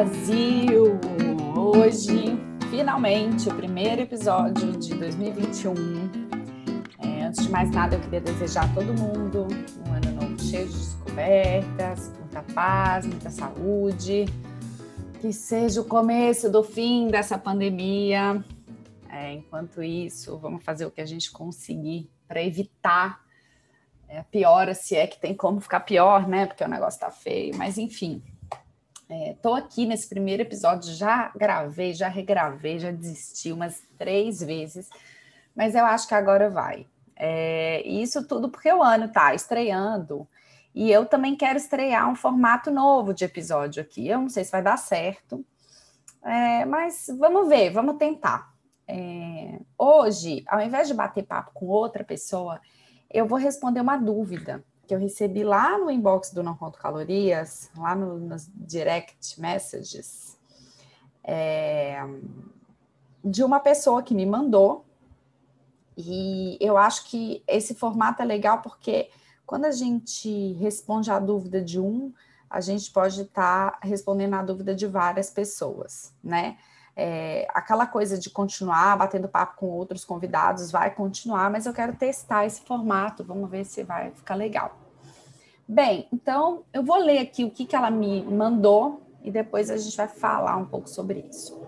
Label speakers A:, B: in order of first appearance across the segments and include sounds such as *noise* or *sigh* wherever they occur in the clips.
A: Brasil! Hoje, finalmente, o primeiro episódio de 2021. É, antes de mais nada, eu queria desejar a todo mundo um ano novo cheio de descobertas, muita paz, muita saúde. Que seja o começo do fim dessa pandemia. É, enquanto isso, vamos fazer o que a gente conseguir para evitar é, piora, se é que tem como ficar pior, né? Porque o negócio tá feio, mas enfim. Estou é, aqui nesse primeiro episódio, já gravei, já regravei, já desisti umas três vezes, mas eu acho que agora vai. É, isso tudo porque o ano tá estreando e eu também quero estrear um formato novo de episódio aqui. Eu não sei se vai dar certo, é, mas vamos ver, vamos tentar. É, hoje, ao invés de bater papo com outra pessoa, eu vou responder uma dúvida que eu recebi lá no inbox do Não Conto Calorias, lá no, nos direct messages, é, de uma pessoa que me mandou. E eu acho que esse formato é legal porque quando a gente responde a dúvida de um, a gente pode estar tá respondendo a dúvida de várias pessoas, né? É, aquela coisa de continuar batendo papo com outros convidados vai continuar, mas eu quero testar esse formato, vamos ver se vai ficar legal. Bem, então eu vou ler aqui o que, que ela me mandou e depois a gente vai falar um pouco sobre isso.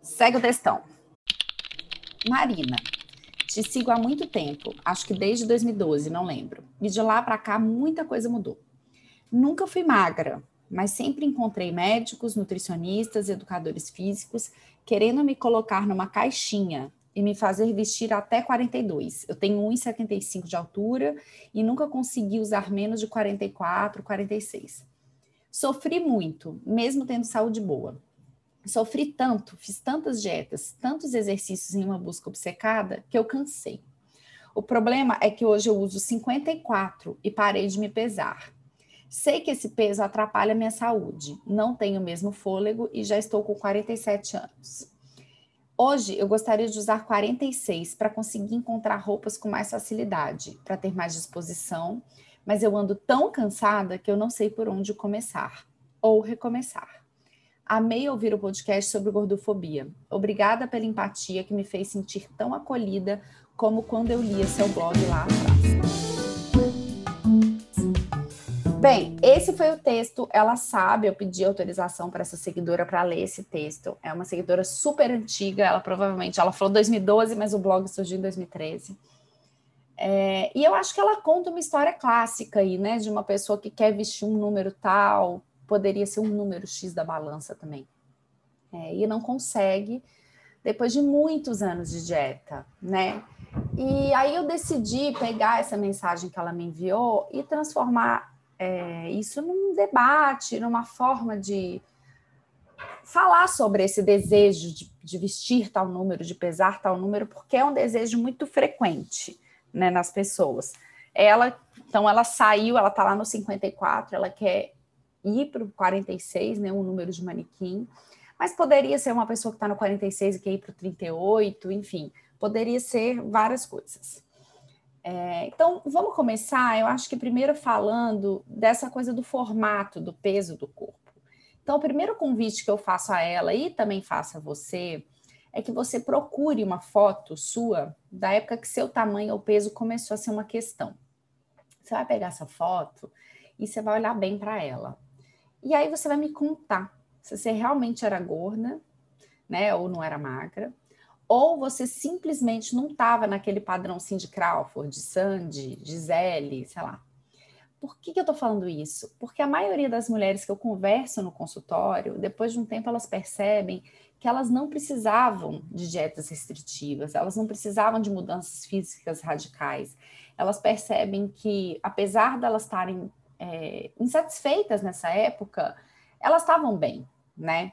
A: Segue o textão. Marina, te sigo há muito tempo, acho que desde 2012, não lembro. E de lá para cá muita coisa mudou. Nunca fui magra, mas sempre encontrei médicos, nutricionistas, educadores físicos querendo me colocar numa caixinha e me fazer vestir até 42. Eu tenho 1,75 de altura e nunca consegui usar menos de 44, 46. Sofri muito, mesmo tendo saúde boa. Sofri tanto, fiz tantas dietas, tantos exercícios em uma busca obcecada que eu cansei. O problema é que hoje eu uso 54 e parei de me pesar. Sei que esse peso atrapalha minha saúde, não tenho o mesmo fôlego e já estou com 47 anos. Hoje eu gostaria de usar 46 para conseguir encontrar roupas com mais facilidade, para ter mais disposição, mas eu ando tão cansada que eu não sei por onde começar ou recomeçar. Amei ouvir o podcast sobre gordofobia. Obrigada pela empatia que me fez sentir tão acolhida como quando eu lia seu blog lá atrás. Bem, esse foi o texto. Ela sabe, eu pedi autorização para essa seguidora para ler esse texto. É uma seguidora super antiga, ela provavelmente, ela falou 2012, mas o blog surgiu em 2013. É, e eu acho que ela conta uma história clássica aí, né, de uma pessoa que quer vestir um número tal, poderia ser um número X da balança também. É, e não consegue, depois de muitos anos de dieta, né? E aí eu decidi pegar essa mensagem que ela me enviou e transformar é, isso num debate, numa forma de falar sobre esse desejo de, de, vestir tal número, de pesar tal número, porque é um desejo muito frequente né, nas pessoas. Ela, então, ela saiu, ela está lá no 54, ela quer ir para o 46, né, um número de manequim, mas poderia ser uma pessoa que está no 46 e quer ir para o 38, enfim, poderia ser várias coisas. É, então, vamos começar, eu acho que primeiro falando dessa coisa do formato, do peso do corpo. Então, o primeiro convite que eu faço a ela e também faço a você é que você procure uma foto sua da época que seu tamanho ou peso começou a ser uma questão. Você vai pegar essa foto e você vai olhar bem para ela. E aí você vai me contar se você realmente era gorda, né, ou não era magra, ou você simplesmente não estava naquele padrão Cindy Crawford, de Sandy, Gisele, sei lá. Por que, que eu estou falando isso? Porque a maioria das mulheres que eu converso no consultório, depois de um tempo, elas percebem que elas não precisavam de dietas restritivas, elas não precisavam de mudanças físicas radicais. Elas percebem que, apesar de elas estarem é, insatisfeitas nessa época, elas estavam bem, né?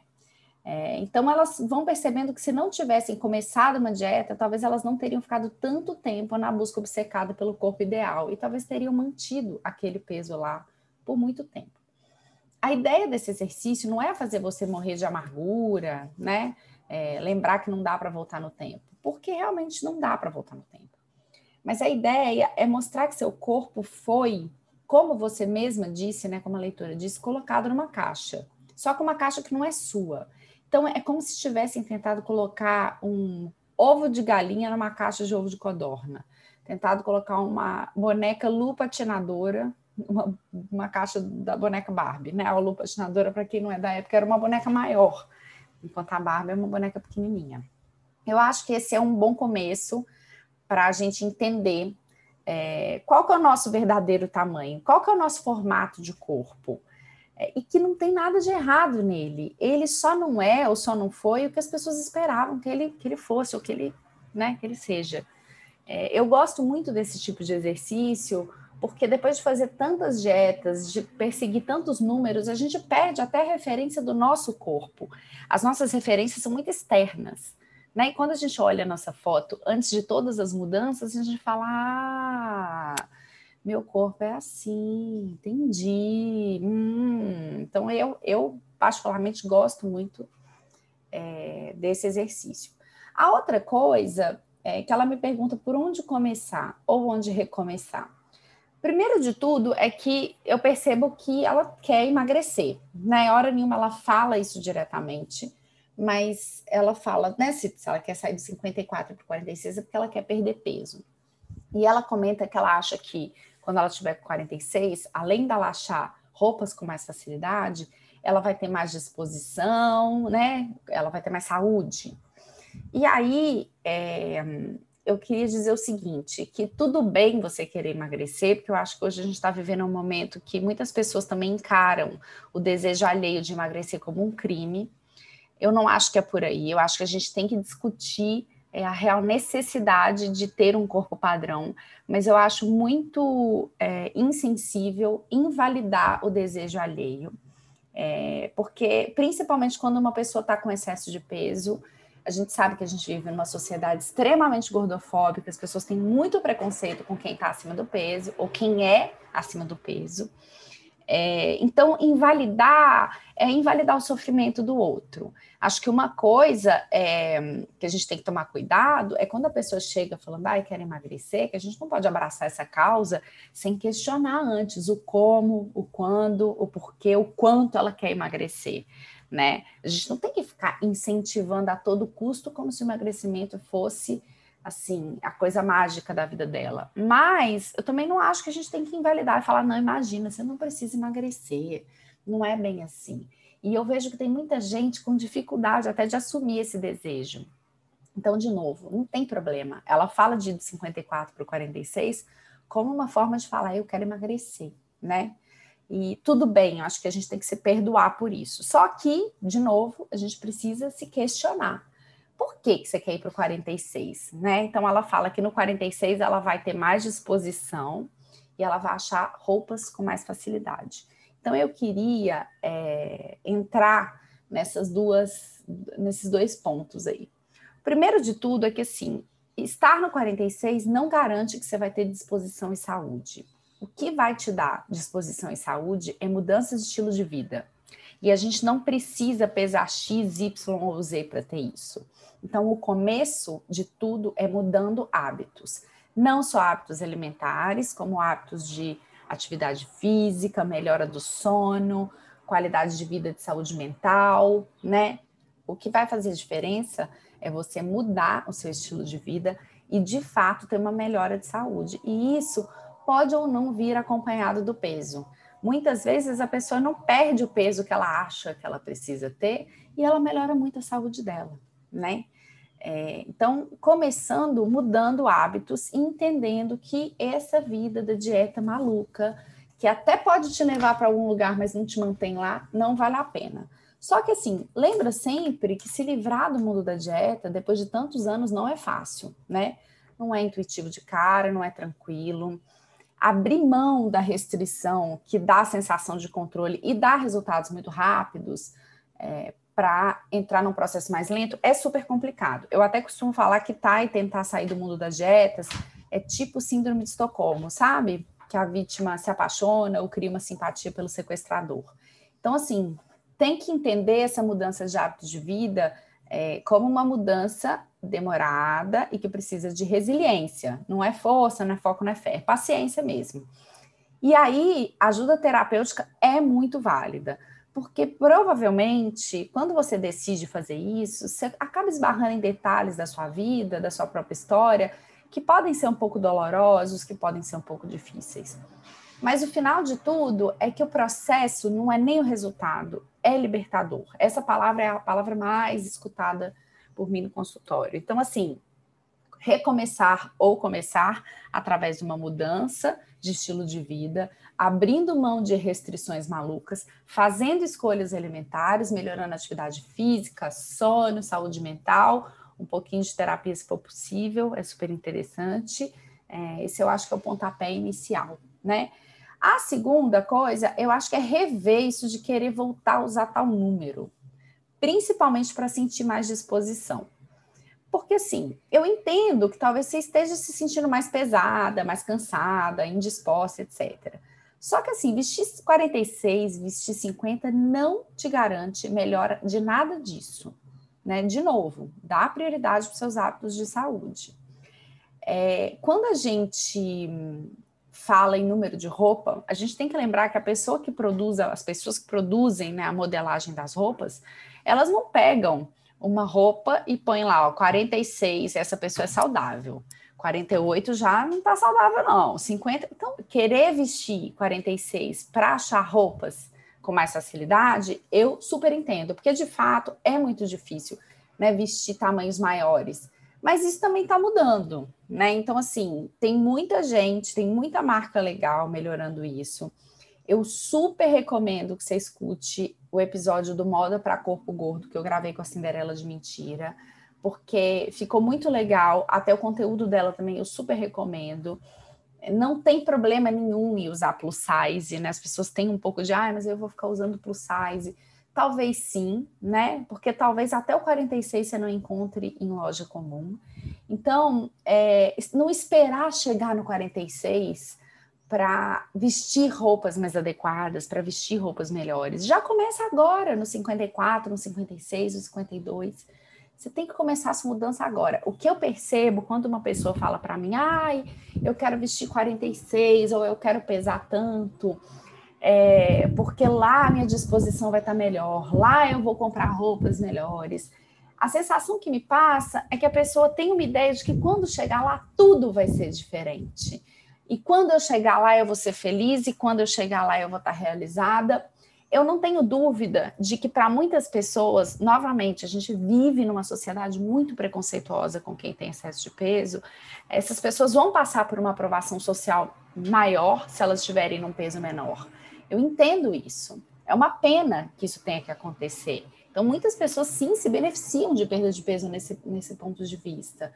A: É, então, elas vão percebendo que se não tivessem começado uma dieta, talvez elas não teriam ficado tanto tempo na busca obcecada pelo corpo ideal e talvez teriam mantido aquele peso lá por muito tempo. A ideia desse exercício não é fazer você morrer de amargura, né? É, lembrar que não dá para voltar no tempo, porque realmente não dá para voltar no tempo. Mas a ideia é mostrar que seu corpo foi, como você mesma disse, né? Como a leitora disse, colocado numa caixa só com uma caixa que não é sua. Então, é como se tivessem tentado colocar um ovo de galinha numa caixa de ovo de codorna. Tentado colocar uma boneca lupatinadora, uma, uma caixa da boneca Barbie, né? A lupatinadora, para quem não é da época, era uma boneca maior, enquanto a Barbie é uma boneca pequenininha. Eu acho que esse é um bom começo para a gente entender é, qual que é o nosso verdadeiro tamanho, qual que é o nosso formato de corpo. É, e que não tem nada de errado nele. Ele só não é ou só não foi o que as pessoas esperavam que ele, que ele fosse ou que ele, né, que ele seja. É, eu gosto muito desse tipo de exercício, porque depois de fazer tantas dietas, de perseguir tantos números, a gente perde até referência do nosso corpo. As nossas referências são muito externas. Né? E quando a gente olha a nossa foto, antes de todas as mudanças, a gente fala: ah, meu corpo é assim, entendi. Hum. Então, eu, eu particularmente gosto muito é, desse exercício. A outra coisa é que ela me pergunta por onde começar ou onde recomeçar. Primeiro de tudo é que eu percebo que ela quer emagrecer. Na né? hora nenhuma ela fala isso diretamente, mas ela fala, né, se, se ela quer sair de 54 para 46 é porque ela quer perder peso. E ela comenta que ela acha que quando ela tiver com 46, além dela achar roupas com mais facilidade, ela vai ter mais disposição, né? Ela vai ter mais saúde. E aí, é, eu queria dizer o seguinte: que tudo bem você querer emagrecer, porque eu acho que hoje a gente está vivendo um momento que muitas pessoas também encaram o desejo alheio de emagrecer como um crime. Eu não acho que é por aí. Eu acho que a gente tem que discutir é a real necessidade de ter um corpo padrão, mas eu acho muito é, insensível invalidar o desejo alheio, é, porque principalmente quando uma pessoa está com excesso de peso, a gente sabe que a gente vive numa sociedade extremamente gordofóbica, as pessoas têm muito preconceito com quem está acima do peso ou quem é acima do peso. É, então, invalidar é invalidar o sofrimento do outro. Acho que uma coisa é, que a gente tem que tomar cuidado é quando a pessoa chega falando, ah, quer emagrecer, que a gente não pode abraçar essa causa sem questionar antes o como, o quando, o porquê, o quanto ela quer emagrecer. Né? A gente não tem que ficar incentivando a todo custo como se o emagrecimento fosse assim, a coisa mágica da vida dela. Mas eu também não acho que a gente tem que invalidar e falar, não, imagina, você não precisa emagrecer. Não é bem assim. E eu vejo que tem muita gente com dificuldade até de assumir esse desejo. Então, de novo, não tem problema. Ela fala de 54 para 46 como uma forma de falar, eu quero emagrecer, né? E tudo bem, eu acho que a gente tem que se perdoar por isso. Só que, de novo, a gente precisa se questionar por que, que você quer ir para o 46, né? Então ela fala que no 46 ela vai ter mais disposição e ela vai achar roupas com mais facilidade. Então eu queria é, entrar nessas duas, nesses dois pontos aí. Primeiro de tudo é que assim, estar no 46 não garante que você vai ter disposição e saúde. O que vai te dar disposição e saúde é mudanças de estilo de vida. E a gente não precisa pesar X, Y ou Z para ter isso. Então, o começo de tudo é mudando hábitos, não só hábitos alimentares, como hábitos de atividade física, melhora do sono, qualidade de vida de saúde mental, né? O que vai fazer diferença é você mudar o seu estilo de vida e, de fato, ter uma melhora de saúde. E isso pode ou não vir acompanhado do peso. Muitas vezes a pessoa não perde o peso que ela acha que ela precisa ter e ela melhora muito a saúde dela, né? É, então, começando mudando hábitos, entendendo que essa vida da dieta maluca, que até pode te levar para algum lugar, mas não te mantém lá, não vale a pena. Só que assim, lembra sempre que se livrar do mundo da dieta, depois de tantos anos, não é fácil, né? Não é intuitivo de cara, não é tranquilo. Abrir mão da restrição que dá a sensação de controle e dá resultados muito rápidos, é, para entrar num processo mais lento é super complicado. Eu até costumo falar que tá e tentar sair do mundo das dietas é tipo síndrome de Estocolmo, sabe? Que a vítima se apaixona ou cria uma simpatia pelo sequestrador. Então, assim, tem que entender essa mudança de hábitos de vida é, como uma mudança demorada e que precisa de resiliência. Não é força, não é foco, não é fé, é paciência mesmo. E aí, ajuda terapêutica é muito válida Porque provavelmente, quando você decide fazer isso, você acaba esbarrando em detalhes da sua vida, da sua própria história, que podem ser um pouco dolorosos, que podem ser um pouco difíceis. Mas o final de tudo é que o processo não é nem o resultado, é libertador. Essa palavra é a palavra mais escutada por mim no consultório. Então, assim, recomeçar ou começar através de uma mudança de estilo de vida, abrindo mão de restrições malucas, fazendo escolhas alimentares, melhorando a atividade física, sono, saúde mental, um pouquinho de terapia se for possível, é super interessante. É, esse eu acho que é o pontapé inicial, né? A segunda coisa, eu acho que é rever isso de querer voltar a usar tal número, principalmente para sentir mais disposição. Porque assim, eu entendo que talvez você esteja se sentindo mais pesada, mais cansada, indisposta, etc. Só que assim, vestir 46, vestir 50 não te garante melhora de nada disso. Né? De novo, dá prioridade para os seus hábitos de saúde. É, quando a gente fala em número de roupa, a gente tem que lembrar que a pessoa que produz, as pessoas que produzem né, a modelagem das roupas, elas não pegam uma roupa e põe lá, ó, 46, essa pessoa é saudável. 48 já não tá saudável, não. 50. Então, querer vestir 46 para achar roupas com mais facilidade, eu super entendo, porque de fato é muito difícil né, vestir tamanhos maiores. Mas isso também está mudando, né? Então, assim, tem muita gente, tem muita marca legal melhorando isso. Eu super recomendo que você escute o episódio do Moda para Corpo Gordo que eu gravei com a Cinderela de Mentira, porque ficou muito legal. Até o conteúdo dela também eu super recomendo. Não tem problema nenhum em usar plus size, né? As pessoas têm um pouco de, ah, mas eu vou ficar usando plus size. Talvez sim, né? Porque talvez até o 46 você não encontre em loja comum. Então, é, não esperar chegar no 46 para vestir roupas mais adequadas, para vestir roupas melhores. Já começa agora, no 54, no 56, no 52. Você tem que começar essa mudança agora. O que eu percebo quando uma pessoa fala para mim, ai, eu quero vestir 46 ou eu quero pesar tanto, é, porque lá a minha disposição vai estar tá melhor, lá eu vou comprar roupas melhores. A sensação que me passa é que a pessoa tem uma ideia de que quando chegar lá tudo vai ser diferente. E quando eu chegar lá, eu vou ser feliz, e quando eu chegar lá, eu vou estar realizada. Eu não tenho dúvida de que, para muitas pessoas, novamente, a gente vive numa sociedade muito preconceituosa com quem tem excesso de peso. Essas pessoas vão passar por uma aprovação social maior se elas estiverem num peso menor. Eu entendo isso. É uma pena que isso tenha que acontecer. Então, muitas pessoas, sim, se beneficiam de perda de peso nesse, nesse ponto de vista.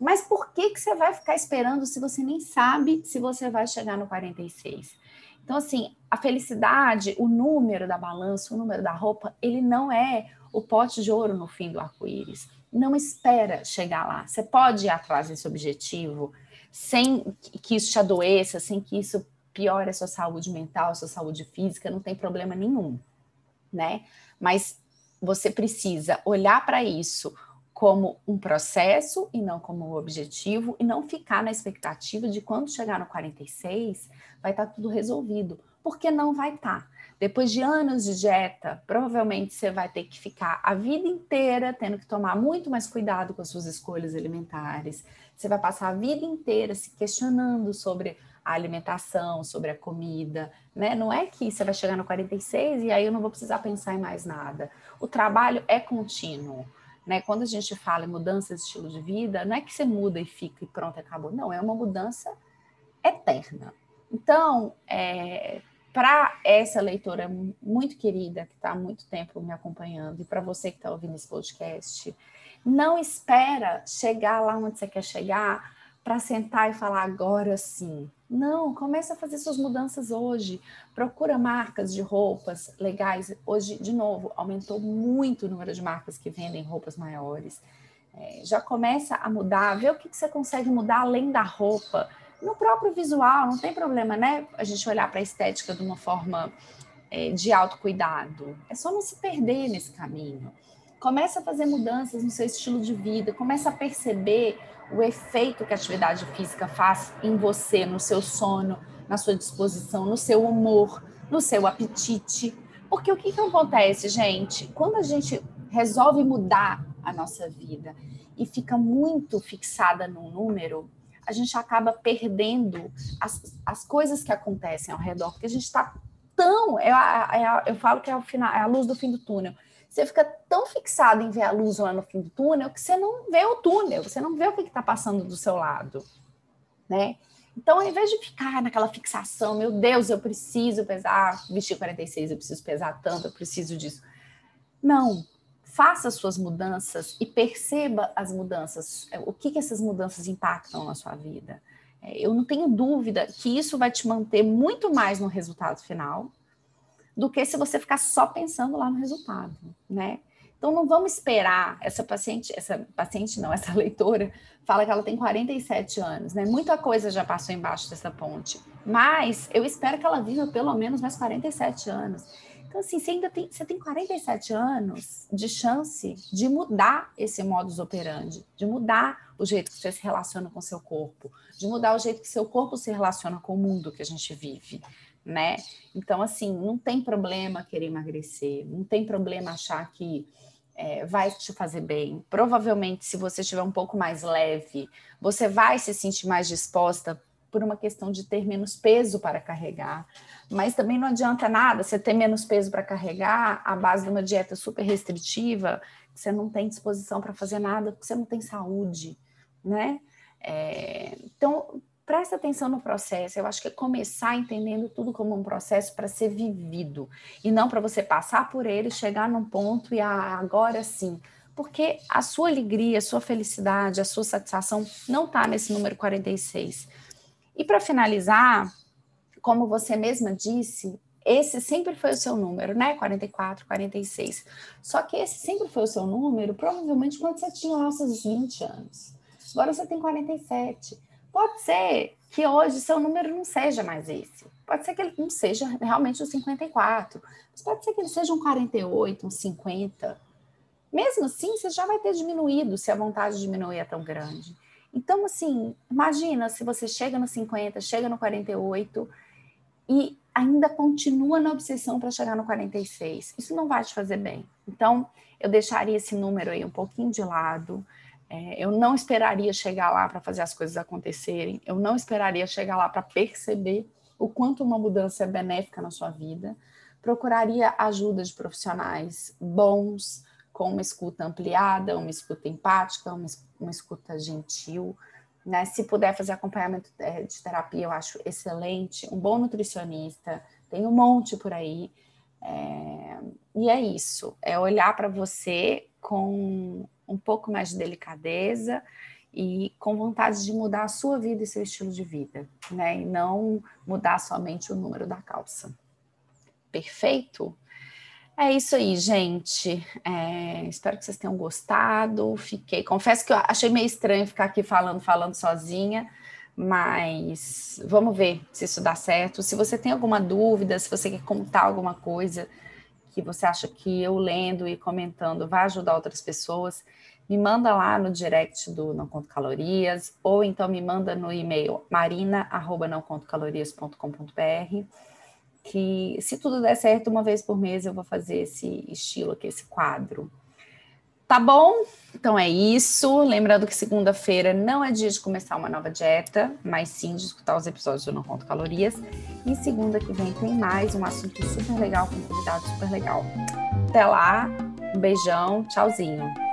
A: Mas por que, que você vai ficar esperando se você nem sabe se você vai chegar no 46? Então, assim, a felicidade, o número da balança, o número da roupa, ele não é o pote de ouro no fim do arco-íris. Não espera chegar lá. Você pode ir atrás desse objetivo sem que isso te adoeça, sem que isso piore a sua saúde mental, a sua saúde física, não tem problema nenhum, né? Mas você precisa olhar para isso como um processo e não como um objetivo, e não ficar na expectativa de quando chegar no 46 vai estar tá tudo resolvido, porque não vai estar. Tá. Depois de anos de dieta, provavelmente você vai ter que ficar a vida inteira tendo que tomar muito mais cuidado com as suas escolhas alimentares. Você vai passar a vida inteira se questionando sobre a alimentação, sobre a comida, né? Não é que você vai chegar no 46 e aí eu não vou precisar pensar em mais nada. O trabalho é contínuo. Né? Quando a gente fala em mudança de estilo de vida, não é que você muda e fica e pronto, acabou. Não, é uma mudança eterna. Então, é, para essa leitora muito querida, que está há muito tempo me acompanhando, e para você que está ouvindo esse podcast, não espera chegar lá onde você quer chegar para sentar e falar agora sim. Não, começa a fazer suas mudanças hoje. Procura marcas de roupas legais. Hoje, de novo, aumentou muito o número de marcas que vendem roupas maiores. É, já começa a mudar, vê o que, que você consegue mudar além da roupa. No próprio visual, não tem problema, né? A gente olhar para a estética de uma forma é, de autocuidado. É só não se perder nesse caminho. Começa a fazer mudanças no seu estilo de vida, começa a perceber o efeito que a atividade física faz em você, no seu sono, na sua disposição, no seu humor, no seu apetite. Porque o que, que acontece, gente? Quando a gente resolve mudar a nossa vida e fica muito fixada num número, a gente acaba perdendo as, as coisas que acontecem ao redor, porque a gente está tão. É é eu falo que é, o final, é a luz do fim do túnel. Você fica tão fixado em ver a luz lá no fim do túnel que você não vê o túnel, você não vê o que está passando do seu lado, né? Então, ao invés de ficar naquela fixação, meu Deus, eu preciso pesar, vestir 46, eu preciso pesar tanto, eu preciso disso. Não, faça suas mudanças e perceba as mudanças, o que, que essas mudanças impactam na sua vida. É, eu não tenho dúvida que isso vai te manter muito mais no resultado final do que se você ficar só pensando lá no resultado, né? Então não vamos esperar essa paciente, essa paciente não, *laughs* essa leitora fala que ela tem 47 anos, né? Muita coisa já passou embaixo dessa ponte, mas eu espero que ela viva pelo menos mais 47 anos. Então assim, você ainda tem, você tem 47 anos de chance de mudar esse modus operandi, de mudar o jeito que você se relaciona com seu corpo, de mudar o jeito que seu corpo se relaciona com o mundo que a gente vive né? Então, assim, não tem problema querer emagrecer, não tem problema achar que é, vai te fazer bem. Provavelmente, se você estiver um pouco mais leve, você vai se sentir mais disposta por uma questão de ter menos peso para carregar. Mas também não adianta nada você ter menos peso para carregar à base de uma dieta super restritiva, que você não tem disposição para fazer nada, porque você não tem saúde, né? É, então, presta atenção no processo. Eu acho que é começar entendendo tudo como um processo para ser vivido e não para você passar por ele, chegar num ponto e ah, agora sim. Porque a sua alegria, a sua felicidade, a sua satisfação não está nesse número 46. E para finalizar, como você mesma disse, esse sempre foi o seu número, né? 44, 46. Só que esse sempre foi o seu número, provavelmente quando você tinha os seus 20 anos. Agora você tem 47. Pode ser que hoje seu número não seja mais esse. Pode ser que ele não seja realmente o 54, mas pode ser que ele seja um 48, um 50. Mesmo assim, você já vai ter diminuído se a vontade de diminuir é tão grande. Então, assim, imagina se você chega no 50, chega no 48 e ainda continua na obsessão para chegar no 46. Isso não vai te fazer bem. Então, eu deixaria esse número aí um pouquinho de lado. É, eu não esperaria chegar lá para fazer as coisas acontecerem, eu não esperaria chegar lá para perceber o quanto uma mudança é benéfica na sua vida. Procuraria ajuda de profissionais bons, com uma escuta ampliada, uma escuta empática, uma, uma escuta gentil. Né? Se puder fazer acompanhamento é, de terapia, eu acho excelente. Um bom nutricionista, tem um monte por aí. É... E é isso, é olhar para você com um pouco mais de delicadeza e com vontade de mudar a sua vida e seu estilo de vida, né? E não mudar somente o número da calça. Perfeito? É isso aí, gente. É, espero que vocês tenham gostado. Fiquei, confesso que eu achei meio estranho ficar aqui falando, falando sozinha, mas vamos ver se isso dá certo. Se você tem alguma dúvida, se você quer contar alguma coisa que você acha que eu lendo e comentando vai ajudar outras pessoas, me manda lá no direct do Não Conto Calorias, ou então me manda no e-mail marina.nãocontocalorias.com.br, que se tudo der certo, uma vez por mês eu vou fazer esse estilo aqui, esse quadro. Tá bom? Então é isso. Lembrando que segunda-feira não é dia de começar uma nova dieta, mas sim de escutar os episódios do Não Conto Calorias. E segunda que vem tem mais um assunto super legal com um convidado super legal. Até lá, um beijão, tchauzinho.